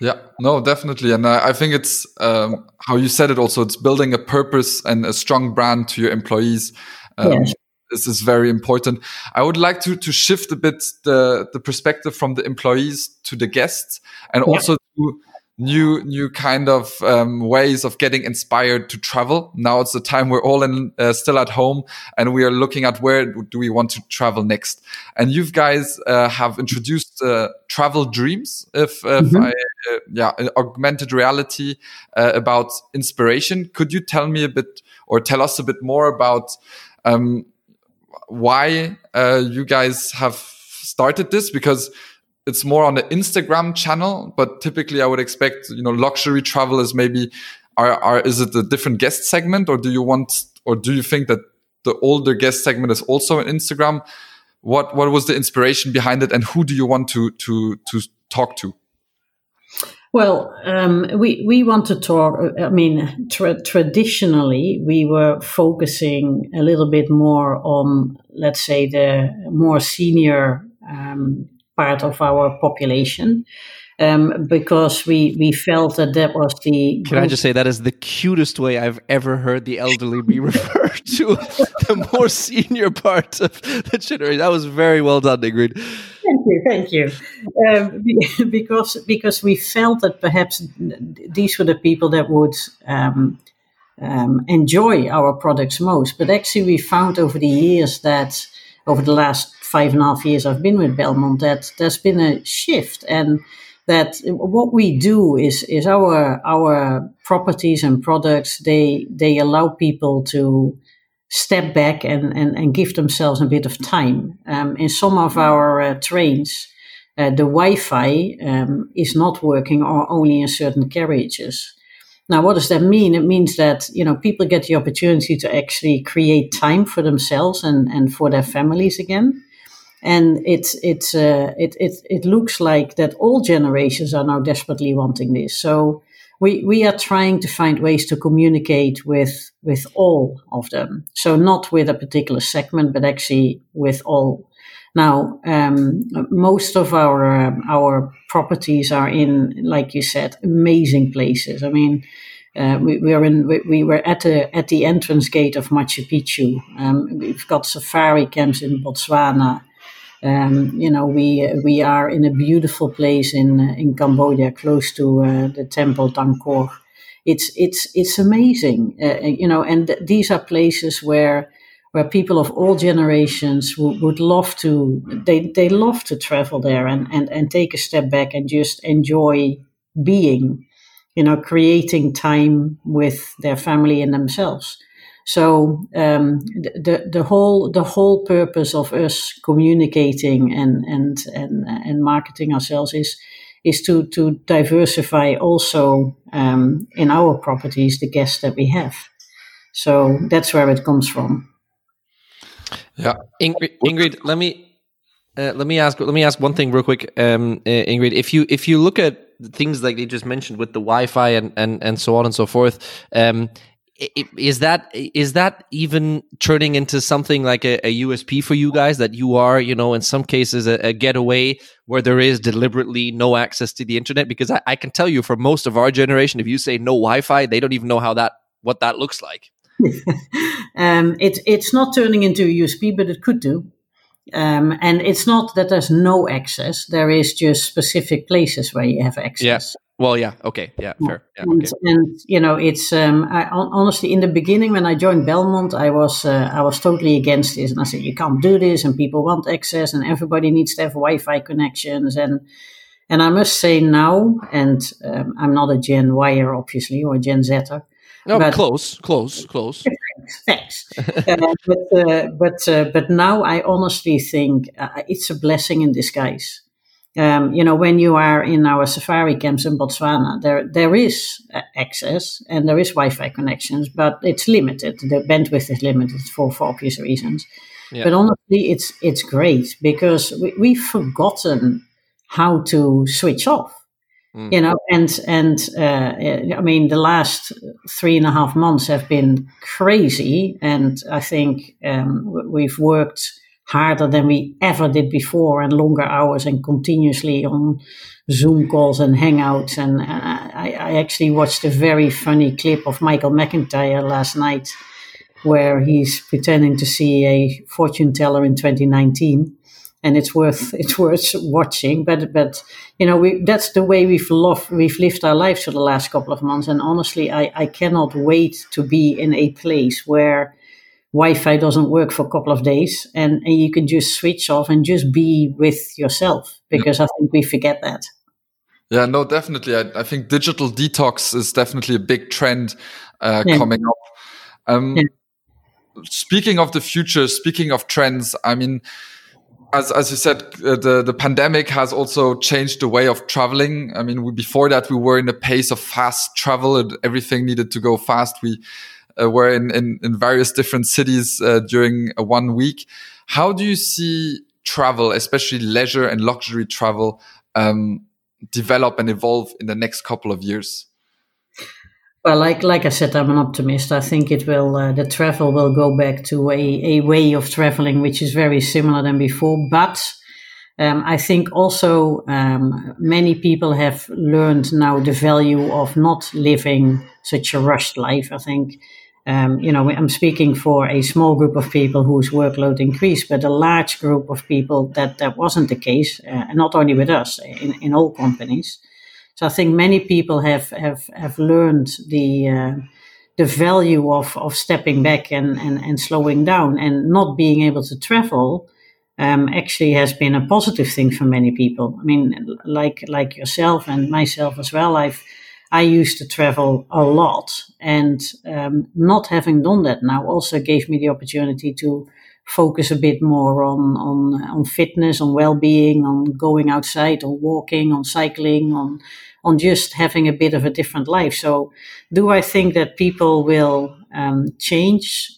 Speaker 3: Yeah, no, definitely, and I, I think it's um, how you said it. Also, it's building a purpose and a strong brand to your employees. Um, yes this is very important. I would like to to shift a bit the the perspective from the employees to the guests, and yeah. also to new new kind of um, ways of getting inspired to travel. Now it's the time we're all in uh, still at home, and we are looking at where do we want to travel next. And you guys uh, have introduced uh, travel dreams, if, if mm -hmm. I, uh, yeah, augmented reality uh, about inspiration. Could you tell me a bit or tell us a bit more about um, why uh, you guys have started this because it's more on the Instagram channel, but typically I would expect, you know, luxury travel is maybe are, are is it a different guest segment or do you want or do you think that the older guest segment is also on Instagram? What what was the inspiration behind it and who do you want to to to talk to?
Speaker 1: Well, um, we we want to talk. I mean, tra- traditionally, we were focusing a little bit more on, let's say, the more senior um, part of our population. Um, because we, we felt that that was the.
Speaker 2: Can I just say that is the cutest way I've ever heard the elderly be referred to, the more senior part of the generation. That was very well done, Ingrid.
Speaker 1: Thank you, thank you. Um, because because we felt that perhaps these were the people that would um, um, enjoy our products most. But actually, we found over the years that over the last five and a half years I've been with Belmond that there's been a shift and that what we do is is our our properties and products they they allow people to step back and, and, and give themselves a bit of time. Um, in some of our uh, trains, uh, the Wi-Fi um, is not working or only in certain carriages. Now, what does that mean? It means that you know people get the opportunity to actually create time for themselves and, and for their families again. And it's it's uh, it, it it looks like that all generations are now desperately wanting this. So we, we are trying to find ways to communicate with, with all of them. So not with a particular segment, but actually with all. Now, um, most of our, um, our properties are in, like you said, amazing places. I mean, uh, we, we, are in. We, we, were at the at the entrance gate of Machu Picchu. Um, we've got safari camps in Botswana. Um, you know, we we are in a beautiful place in uh, in Cambodia, close to uh, the temple Angkor. It's it's it's amazing, uh, uh, you know, and th- these are places where where people of all generations w- would love to they they love to travel there and, and and take a step back and just enjoy being, you know, creating time with their family and themselves. So um, the the whole the whole purpose of us communicating and and and and marketing ourselves is is to to diversify also um, in our properties the guests that we have. So that's where it comes from.
Speaker 2: Yeah, Ingrid, Ingrid let me. Uh, let me ask. Let me ask one thing real quick, um, uh, Ingrid. If you if you look at things like they just mentioned with the Wi-Fi and and and so on and so forth, um, is that is that even turning into something like a, a, USP for you guys that you are, you know, in some cases a, a getaway where there is deliberately no access to the internet? Because I, I, can tell you, for most of our generation, if you say no Wi-Fi, they don't even know how that what that looks like.
Speaker 1: um, it's it's not turning into a USP, but it could do. Um, and it's not that there's no access; there is just specific places where you have access.
Speaker 2: Well, yeah, okay, yeah, fair. Yeah,
Speaker 1: and,
Speaker 2: okay.
Speaker 1: and, you know, it's um, I, honestly in the beginning when I joined Belmond, I was uh, I was totally against this, and I said you can't do this, and people want access, and everybody needs to have Wi-Fi connections, and And I must say now, and um, I'm not a Gen Yer, obviously, or Gen Zer.
Speaker 2: No, but, close, close, close.
Speaker 1: Thanks. uh, but uh, but uh, but now I honestly think uh, it's a blessing in disguise. Um, you know, when you are in our safari camps in Botswana, there there is access and there is Wi-Fi connections, but it's limited. The bandwidth is limited for, for obvious reasons. Yeah. But honestly, it's it's great because we, we've forgotten how to switch off. Mm. You know, and and uh, I mean, the last three and a half months have been crazy, and I think um, we've worked harder than we ever did before and longer hours and continuously on Zoom calls and Hangouts. And uh, I, I actually watched a very funny clip of Michael McIntyre last night where he's pretending to see a fortune teller in 2019. And it's worth it's worth watching, but but you know we, that's the way we've loved, we've lived our lives for the last couple of months. And honestly, I, I cannot wait to be in a place where Wi-Fi doesn't work for a couple of days, and, and you can just switch off and just be with yourself because I think we forget that.
Speaker 3: Yeah, no, definitely. I, I think digital detox is definitely a big trend uh, yeah. coming up. Um, yeah. Speaking of the future, speaking of trends, I mean, as as you said, uh, the the pandemic has also changed the way of traveling. I mean, we, before that, we were in a pace of fast travel, and everything needed to go fast. We uh, were in, in, in various different cities uh, during a one week. How do you see travel, especially leisure and luxury travel, um, develop and evolve in the next couple of years?
Speaker 1: Well, like like I said, I'm an optimist. I think it will. Uh, the travel will go back to a, a way of traveling which is very similar than before. But um, I think also um, many people have learned now the value of not living such a rushed life. I think um, you know, I'm speaking for a small group of people whose workload increased, but a large group of people that that wasn't the case, uh, not only with us, in, in all companies. So I think many people have have have learned the uh, the value of of stepping back and, and and slowing down, and not being able to travel. Um, actually has been a positive thing for many people. I mean, like like yourself and myself as well. I've I used to travel a lot, and um, not having done that now also gave me the opportunity to focus a bit more on on on fitness, on well being, on going outside, on walking, on cycling, on on just having a bit of a different life. So, do I think that people will um, change?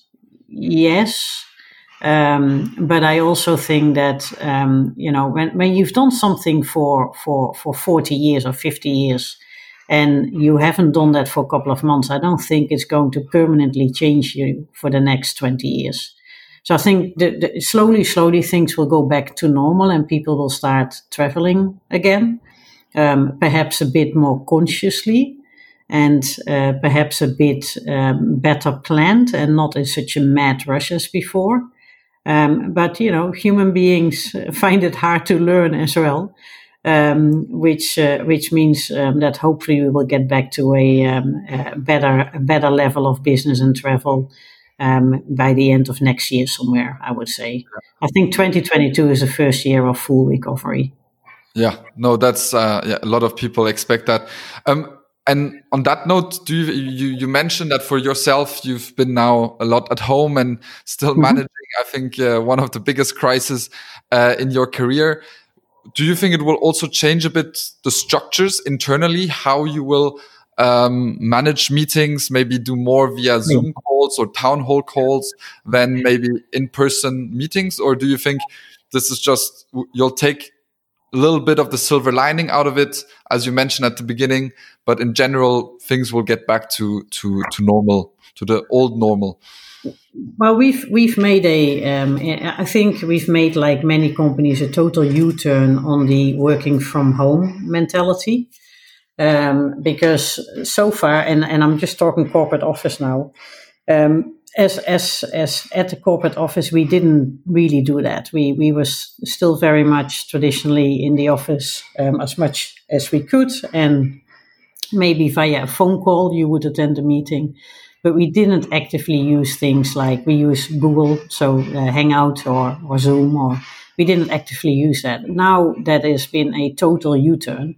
Speaker 1: Yes. Um, but I also think that um, you know when, when you've done something for for for forty years or fifty years, and you haven't done that for a couple of months, I don't think it's going to permanently change you for the next 20 years. So I think the, the, slowly, slowly things will go back to normal and people will start traveling again, um, perhaps a bit more consciously and uh, perhaps a bit um, better planned and not in such a mad rush as before. Um, but you know, human beings find it hard to learn as well um, which uh, which means um, that hopefully we will get back to a, um, a better a better level of business and travel um, by the end of next year somewhere. I would say. I think 2022 is the first year of full recovery.
Speaker 3: Yeah, no, that's uh, yeah, a lot of people expect that. Um, and on that note, do you, you, you mentioned that for yourself you've been now a lot at home and still mm -hmm. managing? I think uh, one of the biggest crises uh, in your career do you think it will also change a bit the structures internally, how you will um, manage meetings, maybe do more via Zoom calls or town hall calls than maybe in person meetings? Or do you think this is just, you'll take a little bit of the silver lining out of it, as you mentioned at the beginning, but in general, things will get back to, to, to normal, to the old normal?
Speaker 1: Well, we've we've made a. Um, I think we've made like many companies a total U-turn on the working from home mentality, um, because so far, and, and I'm just talking corporate office now. Um, as as as at the corporate office, we didn't really do that. We we were still very much traditionally in the office um, as much as we could, and maybe via a phone call you would attend a meeting but we didn't actively use things like we use Google, so uh, Hangout or, or Zoom or we didn't actively use that. Now that has been a total U-turn.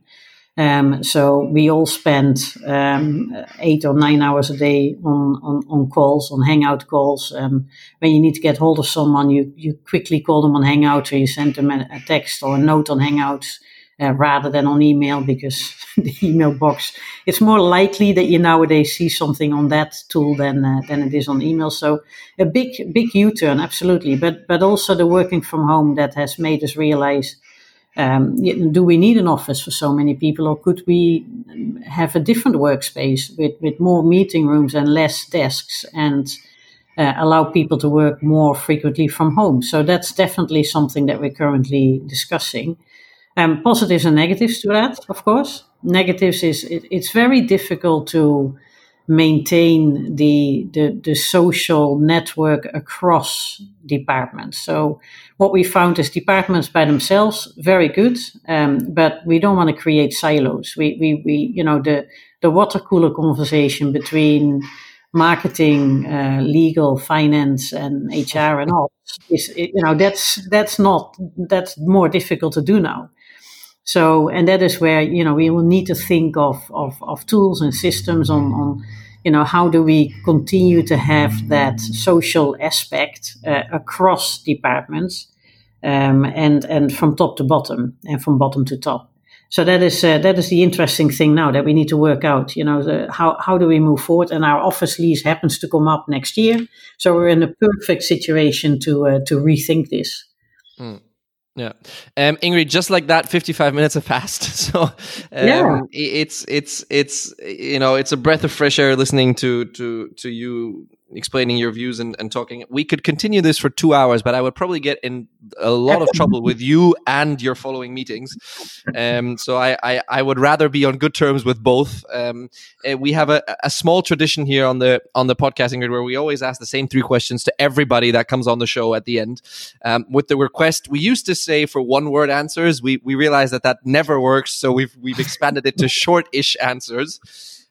Speaker 1: Um, so we all spend um, eight or nine hours a day on, on, on calls, on Hangout calls. Um, when you need to get hold of someone, you, you quickly call them on Hangout or you send them a, a text or a note on Hangouts uh, rather than on email because the email box it's more likely that you nowadays see something on that tool than uh, than it is on email. So a big big u-turn absolutely. But but also the working from home that has made us realize um, do we need an office for so many people or could we have a different workspace with, with more meeting rooms and less desks and uh, allow people to work more frequently from home? So that's definitely something that we're currently discussing um, positives and negatives to that, of course. Negatives is it, it's very difficult to maintain the, the the social network across departments. So what we found is departments by themselves very good, um, but we don't want to create silos. We we we you know the the water cooler conversation between marketing, uh, legal, finance, and HR and all is you know that's that's not that's more difficult to do now. So, and that is where, you know, we will need to think of, of, of tools and systems on, on, you know, how do we continue to have that social aspect uh, across departments um, and, and from top to bottom and from bottom to top. So that is uh, that is the interesting thing now that we need to work out. You know, the, how how do we move forward? And our office lease happens to come up next year, so we're in a perfect situation to uh, to rethink this.
Speaker 2: Mm. Yeah, um, Ingrid, just like that, fifty-five minutes have passed. So, um, yeah. it's it's it's you know it's a breath of fresh air listening to to to you explaining your views and, and talking. We could continue this for two hours, but I would probably get in a lot of trouble with you and your following meetings. Um, so I, I, I, would rather be on good terms with both. Um, uh, we have a, a small tradition here on the on the podcasting grid where we always ask the same three questions to everybody that comes on the show at the end. Um, with the request, we used to say for one word answers. We we realized that that never works, so we've we've expanded it to short-ish answers.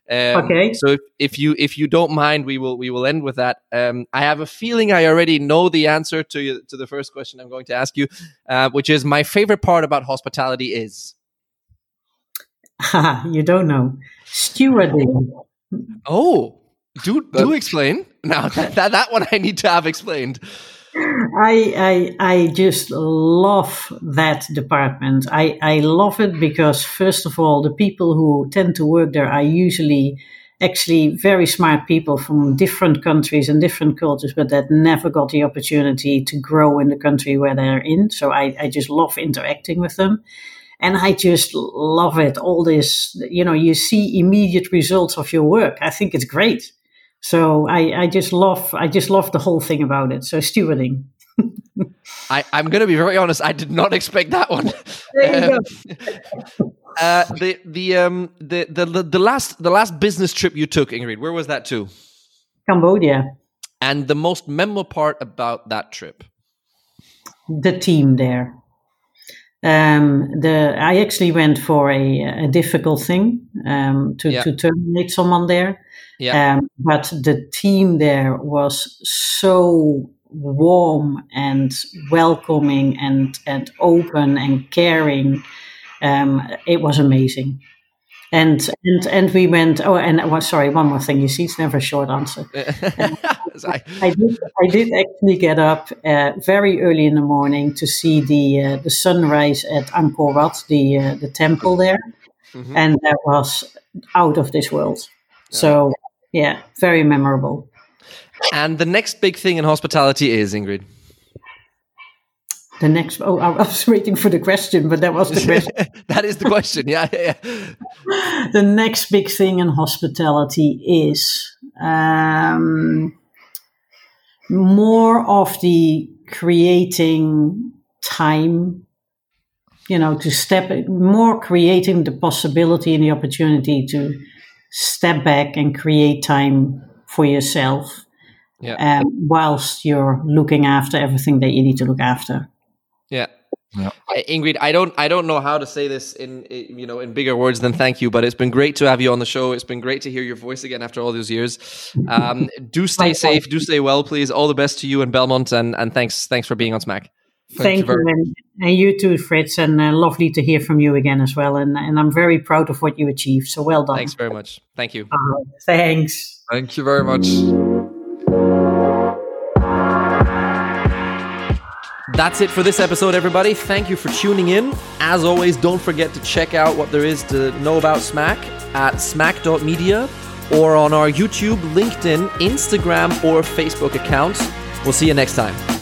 Speaker 2: Um, okay. So if, if you if you don't mind, we will we will end with that. Um, I have a feeling I already know the answer to to the first question I'm going to ask you, uh, which is my favorite part about hospitality is.
Speaker 1: you don't know stewarding.
Speaker 2: Oh, do do explain now. That, that that one I need to have explained.
Speaker 1: I, I, I just love that department. I, I love it because, first of all, the people who tend to work there are usually actually very smart people from different countries and different cultures, but that never got the opportunity to grow in the country where they're in. So I, I just love interacting with them. And I just love it. All this, you know, you see immediate results of your work. I think it's great. So I, I just love I just love the whole thing about it. So stewarding.
Speaker 2: I, I'm going to be very honest. I did not expect that one. Um, uh, the the um the, the the last the last business trip you took, Ingrid, where was that to?
Speaker 1: Cambodia.
Speaker 2: And the most memorable part about that trip?
Speaker 1: The team there. Um, the I actually went for a, a difficult thing um, to, yeah. to terminate someone there. Yeah. Um, but the team there was so warm and welcoming and, and open and caring. Um, it was amazing. And, and and we went. Oh, and well, sorry, one more thing. You see, it's never a short answer. I, I, did. I did actually get up uh, very early in the morning to see the uh, the sunrise at Angkor Wat, the uh, the temple there, mm-hmm. and that was out of this world. So yeah, very memorable.
Speaker 2: And the next big thing in hospitality is Ingrid.
Speaker 1: The next, oh, I was waiting for the question, but that was the question.
Speaker 2: that is the question. Yeah, yeah, yeah.
Speaker 1: The next big thing in hospitality is um, more of the creating time, you know, to step more creating the possibility and the opportunity to step back and create time for yourself yeah. um, whilst you're looking after everything that you need to look after.
Speaker 2: Yeah. Yeah. Ingrid, I don't, I don't know how to say this in, you know, in bigger words than thank you, but it's been great to have you on the show. It's been great to hear your voice again after all those years. Um, do stay safe, do stay well, please. All the best to you and Belmond, and and thanks, thanks for being on Smack.
Speaker 1: Thank, Thank you, you and, and, you too, Fritz. And uh, lovely to hear from you again as well. And and I'm very proud of what you achieved. So well done.
Speaker 2: Thanks very much. Thank you.
Speaker 1: Uh, thanks.
Speaker 3: Thank you very much.
Speaker 2: That's it for this episode, everybody. Thank you for tuning in. As always, don't forget to check out what there is to know about Smack at smack.media or on our YouTube, LinkedIn, Instagram, or Facebook accounts. We'll see you next time.